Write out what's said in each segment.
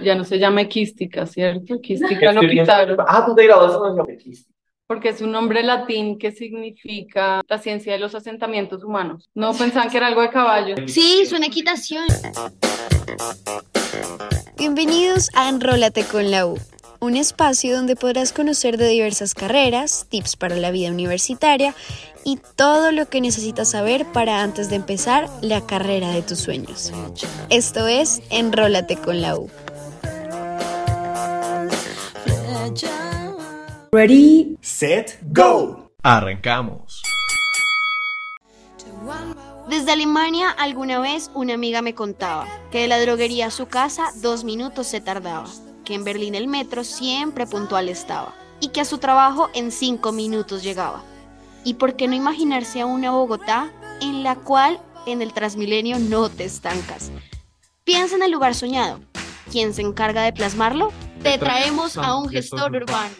ya no se llama equística, ¿cierto? Equística lo quitaron. Ah, tú te graduaste. Porque es un nombre latín que significa la ciencia de los asentamientos humanos. No pensaban que era algo de caballo. Sí, suena equitación. Bienvenidos a Enrólate con la U, un espacio donde podrás conocer de diversas carreras, tips para la vida universitaria y todo lo que necesitas saber para antes de empezar la carrera de tus sueños. Esto es Enrólate con la U. Ready, set, go. Arrancamos. Desde Alemania alguna vez una amiga me contaba que de la droguería a su casa dos minutos se tardaba, que en Berlín el metro siempre puntual estaba y que a su trabajo en cinco minutos llegaba. ¿Y por qué no imaginarse a una Bogotá en la cual en el Transmilenio no te estancas? Piensa en el lugar soñado. ¿Quién se encarga de plasmarlo? Te traemos a un gestor urbano.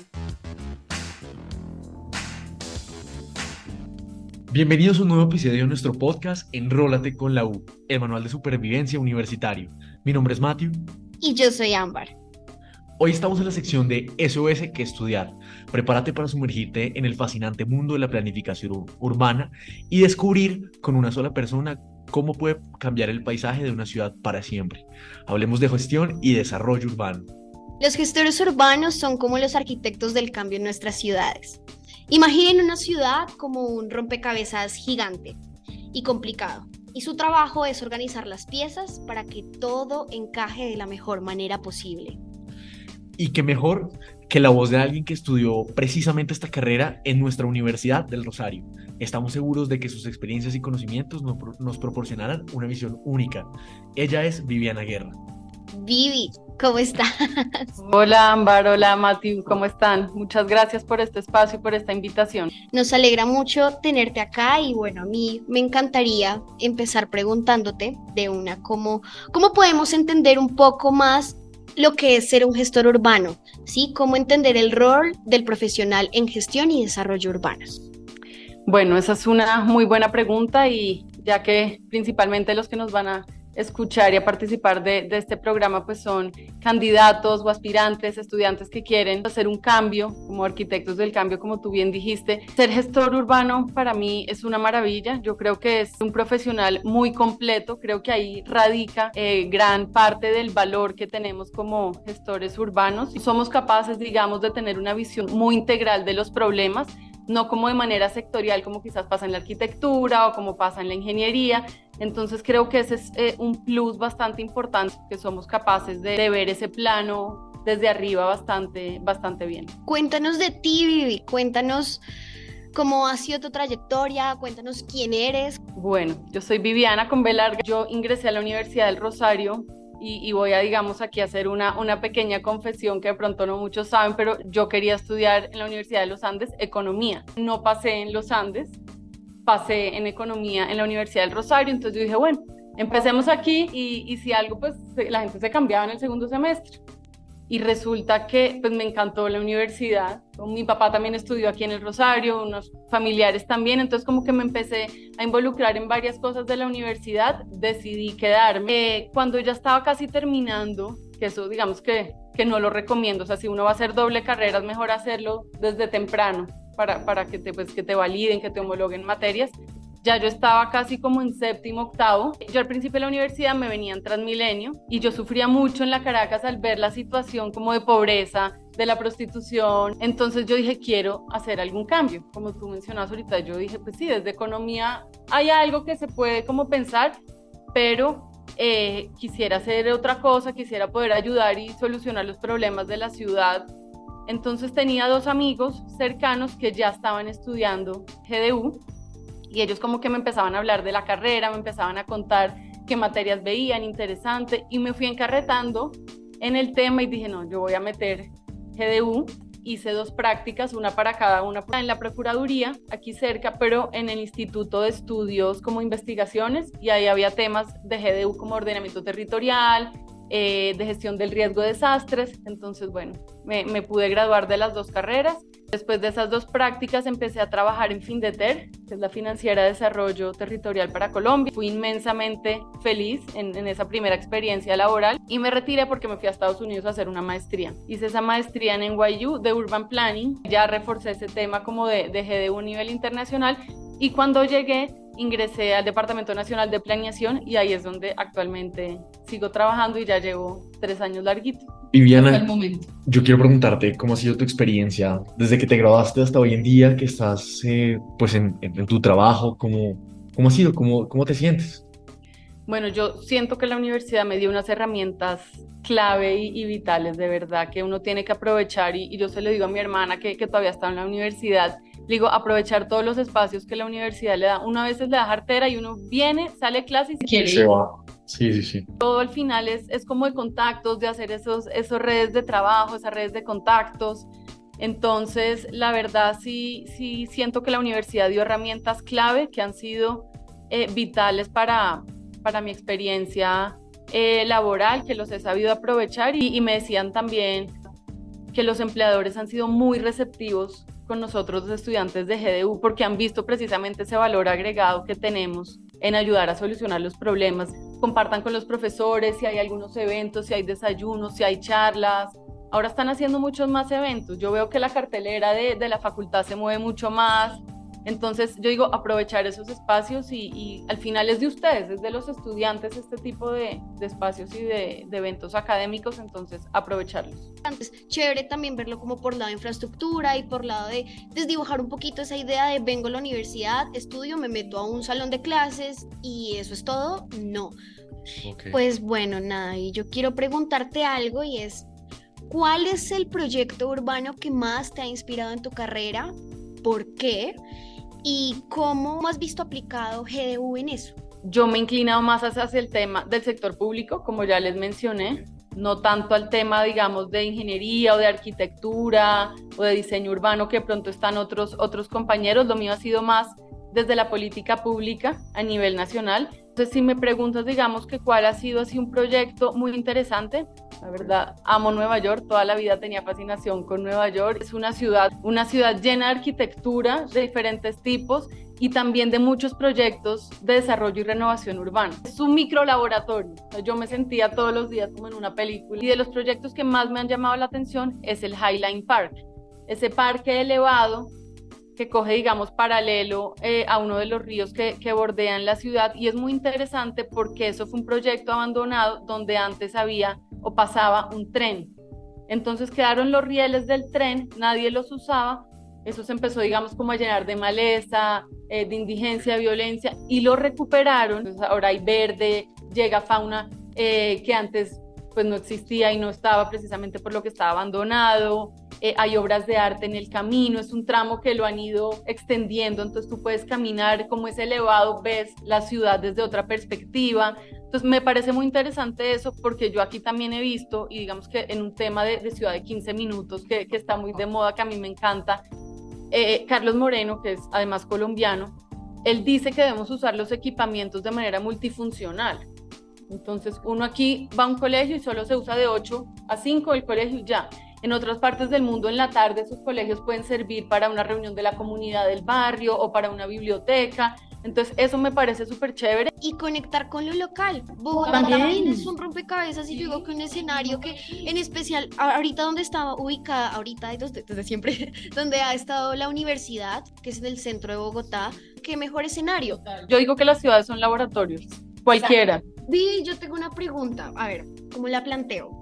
Bienvenidos a un nuevo episodio de nuestro podcast Enrólate con la U, el manual de supervivencia universitario. Mi nombre es Matthew. Y yo soy Ámbar. Hoy estamos en la sección de SOS que estudiar. Prepárate para sumergirte en el fascinante mundo de la planificación urbana y descubrir con una sola persona cómo puede cambiar el paisaje de una ciudad para siempre. Hablemos de gestión y desarrollo urbano. Los gestores urbanos son como los arquitectos del cambio en nuestras ciudades. Imaginen una ciudad como un rompecabezas gigante y complicado. Y su trabajo es organizar las piezas para que todo encaje de la mejor manera posible. Y qué mejor que la voz de alguien que estudió precisamente esta carrera en nuestra Universidad del Rosario. Estamos seguros de que sus experiencias y conocimientos nos proporcionarán una visión única. Ella es Viviana Guerra. Vivi, ¿cómo estás? Hola Ámbar, hola Mati, ¿cómo están? Muchas gracias por este espacio y por esta invitación. Nos alegra mucho tenerte acá y bueno, a mí me encantaría empezar preguntándote de una, ¿cómo, cómo podemos entender un poco más lo que es ser un gestor urbano? ¿Sí? ¿Cómo entender el rol del profesional en gestión y desarrollo urbanos? Bueno, esa es una muy buena pregunta y ya que principalmente los que nos van a escuchar y participar de, este programa pues son candidatos o aspirantes, estudiantes que quieren hacer un cambio, como arquitectos del cambio, como tú bien dijiste. Ser gestor urbano para mí es una maravilla, yo creo que es un profesional muy completo, creo que ahí radica eh, gran parte del valor que tenemos como gestores urbanos. Somos capaces, digamos, de tener una visión muy integral de los problemas no como de manera sectorial como quizás pasa en la arquitectura o como pasa en la ingeniería. Entonces creo que ese es eh, un plus bastante importante, que somos capaces de, ver ese plano desde arriba bastante, bastante bien. Cuéntanos de ti, Vivi, cuéntanos cómo ha sido tu trayectoria, cuéntanos quién eres. Bueno, yo soy Viviana Convelarga, yo ingresé a la Universidad del Rosario y, voy a, digamos, aquí hacer una, una pequeña confesión que de pronto no muchos saben, pero yo quería estudiar en la Universidad de los Andes economía. No pasé en los Andes, pasé en economía en la Universidad del Rosario, entonces yo dije, bueno, empecemos aquí y, y si algo, pues la gente se cambiaba en el segundo semestre y resulta que pues me encantó la universidad. Mi papá también estudió aquí en el Rosario, unos familiares también, entonces como que me empecé a involucrar en varias cosas de la universidad, decidí quedarme. Cuando ya estaba casi terminando, que eso digamos que, que no lo recomiendo, o sea, si uno va a hacer doble carrera es mejor hacerlo desde temprano para, para que, te, pues, que te validen, que te homologuen materias ya yo estaba casi como en séptimo, octavo. Yo al principio de la universidad me venía en Transmilenio y yo sufría mucho en la Caracas al ver la situación como de pobreza, de la prostitución. Entonces yo dije, quiero hacer algún cambio. Como tú mencionas ahorita, yo dije, pues sí, desde economía hay algo que se puede como pensar, pero eh, quisiera hacer otra cosa, quisiera poder ayudar y solucionar los problemas de la ciudad. Entonces tenía dos amigos cercanos que ya estaban estudiando GDU y ellos como que me empezaban a hablar de la carrera, me empezaban a contar qué materias veían interesante y me fui encarretando en el tema y dije, no, yo voy a meter GDU. Hice dos prácticas, una para cada una en la Procuraduría, aquí cerca, pero en el Instituto de Estudios como investigaciones y ahí había temas de GDU como ordenamiento territorial, eh, de gestión del riesgo de desastres. Entonces, bueno, me, pude graduar de las dos carreras. Después de esas dos prácticas empecé a trabajar en Findeter, que es la financiera de desarrollo territorial para Colombia. Fui inmensamente feliz en, esa primera experiencia laboral y me retiré porque me fui a Estados Unidos a hacer una maestría. Hice esa maestría en NYU de Urban Planning. Ya reforcé ese tema como de, de GDU a nivel internacional y cuando llegué ingresé al Departamento Nacional de Planeación y ahí es donde actualmente sigo trabajando y ya llevo tres años larguito. Viviana, yo quiero preguntarte cómo ha sido tu experiencia desde que te graduaste hasta hoy en día, que estás eh, pues en, en, tu trabajo, ¿cómo, cómo ha sido? ¿Cómo, ¿Cómo te sientes? Bueno, yo siento que la universidad me dio unas herramientas clave y, y vitales, de verdad, que uno tiene que aprovechar y, y, yo se lo digo a mi hermana que, que todavía está en la universidad digo, aprovechar todos los espacios que la universidad le da. Una vez le da cartera y uno viene, sale a clase y se quiere Se va. Sí, sí, sí. Todo al final es, es como de contactos, de hacer esos, esos redes de trabajo, esas redes de contactos. Entonces, la verdad sí, sí siento que la universidad dio herramientas clave que han sido eh, vitales para, para mi experiencia eh, laboral, que los he sabido aprovechar y, y me decían también que los empleadores han sido muy receptivos con nosotros los estudiantes de GDU porque han visto precisamente ese valor agregado que tenemos en ayudar a solucionar los problemas. Compartan con los profesores si hay algunos eventos, si hay desayunos, si hay charlas. Ahora están haciendo muchos más eventos. Yo veo que la cartelera de, de la facultad se mueve mucho más. Entonces yo digo aprovechar esos espacios y, y, al final es de ustedes, es de los estudiantes este tipo de, de espacios y de, de, eventos académicos, entonces aprovecharlos. Antes, chévere también verlo como por lado de infraestructura y por lado de desdibujar un poquito esa idea de vengo a la universidad, estudio, me meto a un salón de clases y eso es todo. No. Okay. Pues bueno, nada, y yo quiero preguntarte algo y es, ¿cuál es el proyecto urbano que más te ha inspirado en tu carrera? ¿Por qué? ¿Y cómo has visto aplicado GDU en eso? Yo me he inclinado más hacia el tema del sector público, como ya les mencioné, no tanto al tema, digamos, de ingeniería o de arquitectura o de diseño urbano, que pronto están otros, otros compañeros. Lo mío ha sido más desde la política pública a nivel nacional. Entonces, si me preguntas, digamos, que cuál ha sido así un proyecto muy interesante, la verdad, amo Nueva York, toda la vida tenía fascinación con Nueva York. Es una ciudad, una ciudad llena de arquitectura de diferentes tipos y también de muchos proyectos de desarrollo y renovación urbana. Es un micro laboratorio. Yo me sentía todos los días como en una película. Y de los proyectos que más me han llamado la atención es el Highline Park, ese parque elevado que coge, digamos, paralelo eh, a uno de los ríos que, que, bordean la ciudad y es muy interesante porque eso fue un proyecto abandonado donde antes había o pasaba un tren. Entonces quedaron los rieles del tren, nadie los usaba, eso se empezó, digamos, como a llenar de maleza, eh, de indigencia, violencia y lo recuperaron. Entonces ahora hay verde, llega fauna eh, que antes pues no existía y no estaba precisamente por lo que estaba abandonado. Eh, hay obras de arte en el camino, es un tramo que lo han ido extendiendo, entonces tú puedes caminar como es elevado, ves la ciudad desde otra perspectiva. Entonces me parece muy interesante eso porque yo aquí también he visto, y digamos que en un tema de, ciudad de 15 minutos que, está muy de moda, que a mí me encanta, eh, Carlos Moreno, que es además colombiano, él dice que debemos usar los equipamientos de manera multifuncional. Entonces, uno aquí va a un colegio y solo se usa de 8 a 5 el colegio ya. En otras partes del mundo, en la tarde, esos colegios pueden servir para una reunión de la comunidad del barrio o para una biblioteca. Entonces, eso me parece súper chévere. Y conectar con lo local. Bogotá también, también es un rompecabezas y yo digo que un escenario que, en especial, ahorita donde estaba ubicada, ahorita desde, desde siempre, donde ha estado la universidad, que es en el centro de Bogotá, qué mejor escenario. Yo digo que las ciudades son laboratorios, cualquiera. Vi, yo tengo una pregunta, a ver, ¿cómo la planteo?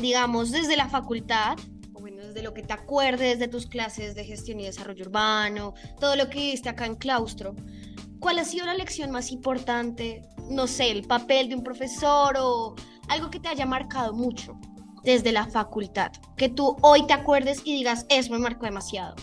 Digamos, desde la facultad, o bueno, desde lo que te acuerdes de tus clases de gestión y desarrollo urbano, todo lo que viste acá en claustro, ¿cuál ha sido la lección más importante? No sé, el papel de un profesor o algo que te haya marcado mucho desde la facultad, que tú hoy te acuerdes y digas, eso me marcó demasiado.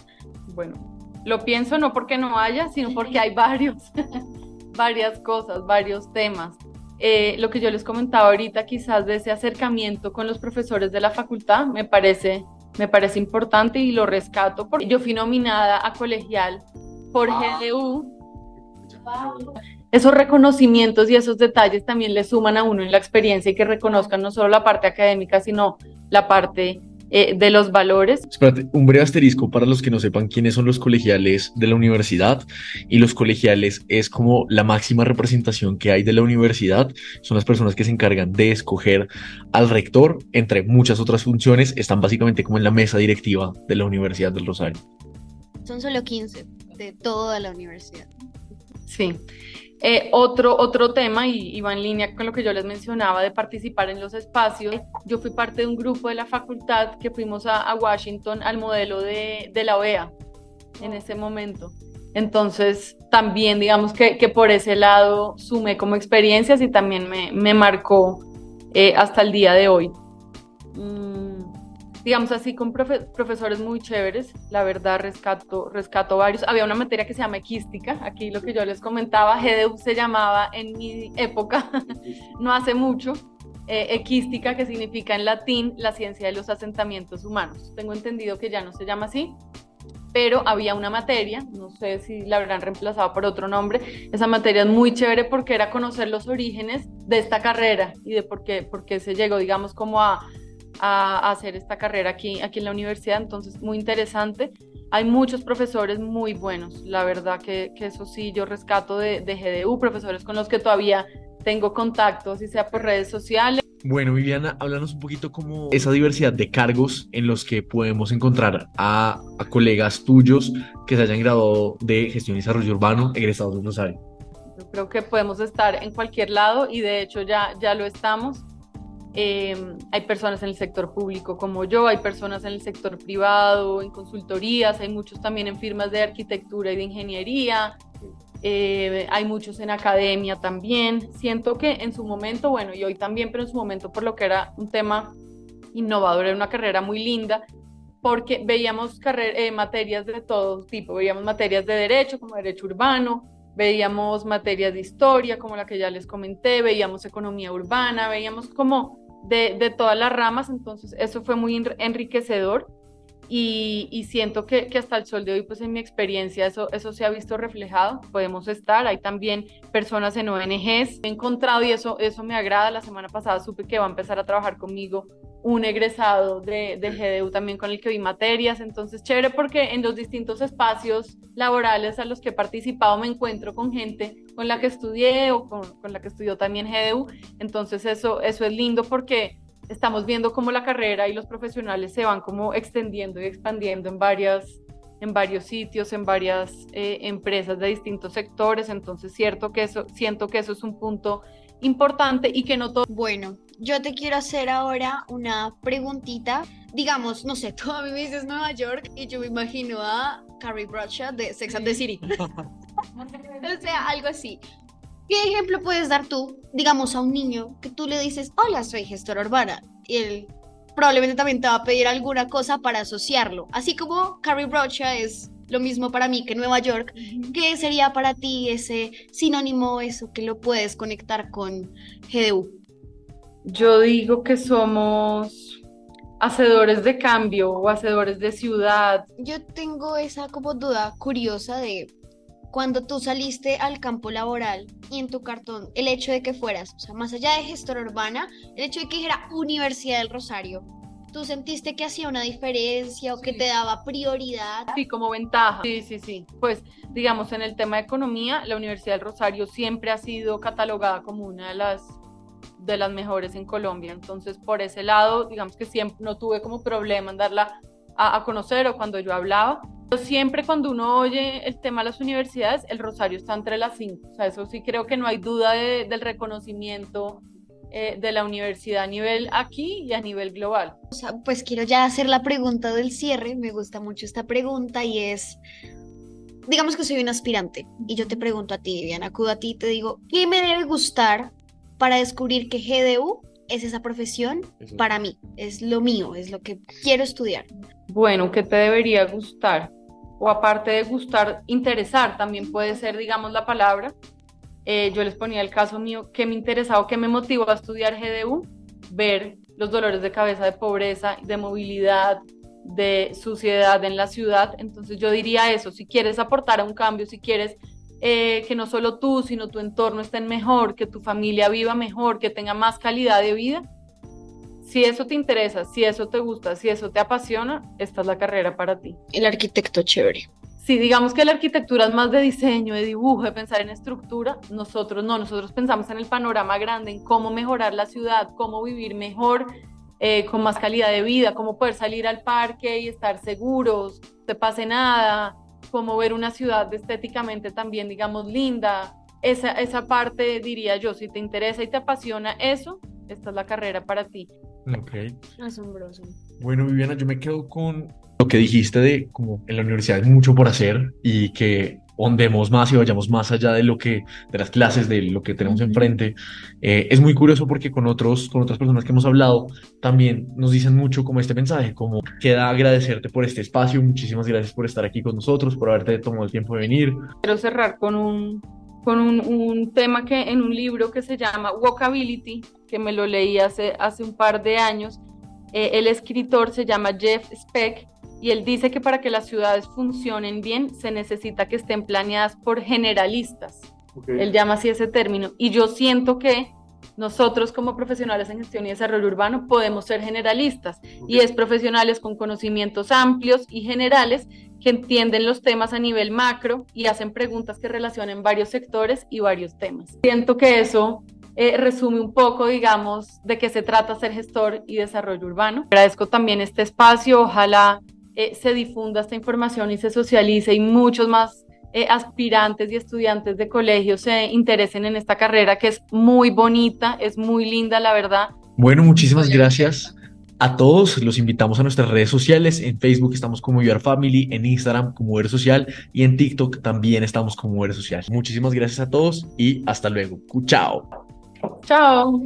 Bueno, lo pienso no porque no haya, sino porque hay varios, varias cosas, varios temas. Eh, lo que yo les comentaba ahorita, quizás de ese acercamiento con los profesores de la facultad, me parece, me parece importante y lo rescato porque yo fui nominada a colegial por GDU. esos reconocimientos y esos detalles también le suman a uno en la experiencia y que reconozcan no solo la parte académica, sino la parte eh, de los valores. Espérate, un breve asterisco para los que no sepan quiénes son los colegiales de la universidad. Y los colegiales es como la máxima representación que hay de la universidad. Son las personas que se encargan de escoger al rector, entre muchas otras funciones. Están básicamente como en la mesa directiva de la Universidad del Rosario. Son solo 15 de toda la universidad. Sí. Eh, otro, otro tema, y, va en línea con lo que yo les mencionaba de participar en los espacios, yo fui parte de un grupo de la facultad que fuimos a, Washington al modelo de, de, la OEA en ese momento. Entonces, también digamos que, que por ese lado sumé como experiencias y también me, me marcó eh, hasta el día de hoy. Mm, digamos así, con profesores muy chéveres, la verdad rescato, rescato varios. Había una materia que se llama equística, aquí lo que yo les comentaba, GDU se llamaba en mi época, no hace mucho, eh, equística, que significa en latín la ciencia de los asentamientos humanos. Tengo entendido que ya no se llama así, pero había una materia, no sé si la habrán reemplazado por otro nombre, esa materia es muy chévere porque era conocer los orígenes de esta carrera y de por qué, por qué se llegó, digamos, como a a, hacer esta carrera aquí, aquí en la universidad, entonces muy interesante. Hay muchos profesores muy buenos, la verdad que, que eso sí, yo rescato de, de, GDU, profesores con los que todavía tengo contacto, si sea por redes sociales. Bueno, Viviana, háblanos un poquito como esa diversidad de cargos en los que podemos encontrar a, a colegas tuyos que se hayan graduado de gestión y desarrollo urbano egresados de Rosario. Yo creo que podemos estar en cualquier lado y de hecho ya, ya lo estamos. Em, hay personas en el sector público como yo, hay personas en el sector privado, en consultorías, hay muchos también en firmas de arquitectura y de ingeniería, eh, hay muchos en academia también. Siento que en su momento, bueno, y hoy también, pero en su momento por lo que era un tema innovador, era una carrera muy linda, porque veíamos eh, materias de todo tipo, veíamos materias de derecho como derecho urbano, veíamos materias de historia como la que ya les comenté, veíamos economía urbana, veíamos como de, todas las ramas, entonces eso fue muy enriquecedor y, siento que, hasta el sol de hoy, pues en mi experiencia, eso, eso se ha visto reflejado, podemos estar, hay también personas en ONGs, he encontrado y eso, eso me agrada, la semana pasada supe que va a empezar a trabajar conmigo un egresado de, de, GDU también con el que vi materias, entonces chévere porque en los distintos espacios laborales a los que he participado me encuentro con gente con la que estudié o con, con la que estudió también GDU, entonces eso, eso es lindo porque estamos viendo cómo la carrera y los profesionales se van como extendiendo y expandiendo en varias en varios sitios, en varias eh, empresas de distintos sectores, entonces cierto que eso, siento que eso es un punto importante y que no todo... Bueno, yo te quiero hacer ahora una preguntita. Digamos, no sé, tú a mí me dices Nueva York y yo me imagino a Carrie Bradshaw de Sex and the City. o sea, algo así. ¿Qué ejemplo puedes dar tú, digamos, a un niño que tú le dices, hola, soy gestora urbana? Y él probablemente también te va a pedir alguna cosa para asociarlo. Así como Carrie Bradshaw es lo mismo para mí que Nueva York, ¿qué sería para ti ese sinónimo, eso que lo puedes conectar con GDU? Yo digo que somos hacedores de cambio o hacedores de ciudad. Yo tengo esa como duda curiosa de cuando tú saliste al campo laboral y en tu cartón, el hecho de que fueras, o sea, más allá de gestora urbana, el hecho de que dijera Universidad del Rosario, ¿tú sentiste que hacía una diferencia o que te daba prioridad? Sí, como ventaja. Sí, sí, sí. Pues, digamos, en el tema de economía, la Universidad del Rosario siempre ha sido catalogada como una de las de las mejores en Colombia. Entonces, por ese lado, digamos que siempre no tuve como problema en darla a, conocer o cuando yo hablaba. Pero siempre cuando uno oye el tema de las universidades, el Rosario está entre las cinco. O sea, eso sí creo que no hay duda del reconocimiento eh, de la universidad a nivel aquí y a nivel global. O sea, pues quiero ya hacer la pregunta del cierre. Me gusta mucho esta pregunta y es, digamos que soy un aspirante y yo te pregunto a ti, Viviana, acudo a ti y te digo, ¿qué me debe gustar para descubrir que GDU es esa profesión para mí, es lo mío, es lo que quiero estudiar. Bueno, ¿qué te debería gustar? O aparte de gustar, interesar también puede ser, digamos, la palabra. Eh, yo les ponía el caso mío, que me interesaba o que me motivó a estudiar GDU, ver los dolores de cabeza de pobreza, de movilidad, de suciedad en la ciudad. Entonces yo diría eso, si quieres aportar a un cambio, si quieres eh, que no solo tú, sino tu entorno estén mejor, que tu familia viva mejor, que tenga más calidad de vida, si eso te interesa, si eso te gusta, si eso te apasiona, esta es la carrera para ti. El arquitecto chévere. Si digamos que la arquitectura es más de diseño, de dibujo, de pensar en estructura, nosotros no, nosotros pensamos en el panorama grande, en cómo mejorar la ciudad, cómo vivir mejor, eh, con más calidad de vida, cómo poder salir al parque y estar seguros, no te pase nada, cómo ver una ciudad estéticamente también, digamos, linda. Esa, esa parte, diría yo, si te interesa y te apasiona eso, esta es la carrera para ti. Ok. Asombroso. Bueno, Viviana, yo me quedo con lo que dijiste de como en la universidad hay mucho por hacer y que ondemos más y vayamos más allá de lo que, de las clases, de lo que tenemos enfrente. Eh, es muy curioso porque con otros, con otras personas que hemos hablado, también nos dicen mucho como este mensaje, como queda agradecerte por este espacio, muchísimas gracias por estar aquí con nosotros, por haberte tomado el tiempo de venir. Quiero cerrar con un, con un, un tema que en un libro que se llama Walkability, que me lo leí hace, hace un par de años, eh, el escritor se llama Jeff Speck y él dice que para que las ciudades funcionen bien se necesita que estén planeadas por generalistas. Él llama así ese término. Y yo siento que nosotros como profesionales en gestión y desarrollo urbano podemos ser generalistas y es profesionales con conocimientos amplios y generales que entienden los temas a nivel macro y hacen preguntas que relacionen varios sectores y varios temas. Siento que eso eh, resume un poco, digamos, de qué se trata ser gestor y desarrollo urbano. Agradezco también este espacio, ojalá eh, se difunda esta información y se socialice y muchos más eh, aspirantes y estudiantes de colegio se interesen en esta carrera que es muy bonita, es muy linda, la verdad. Bueno, muchísimas gracias a todos. Los invitamos a nuestras redes sociales. En Facebook estamos como Your Family, en Instagram como Ver Social y en TikTok también estamos como Ver Social. Muchísimas gracias a todos y hasta luego. Chao. Chao.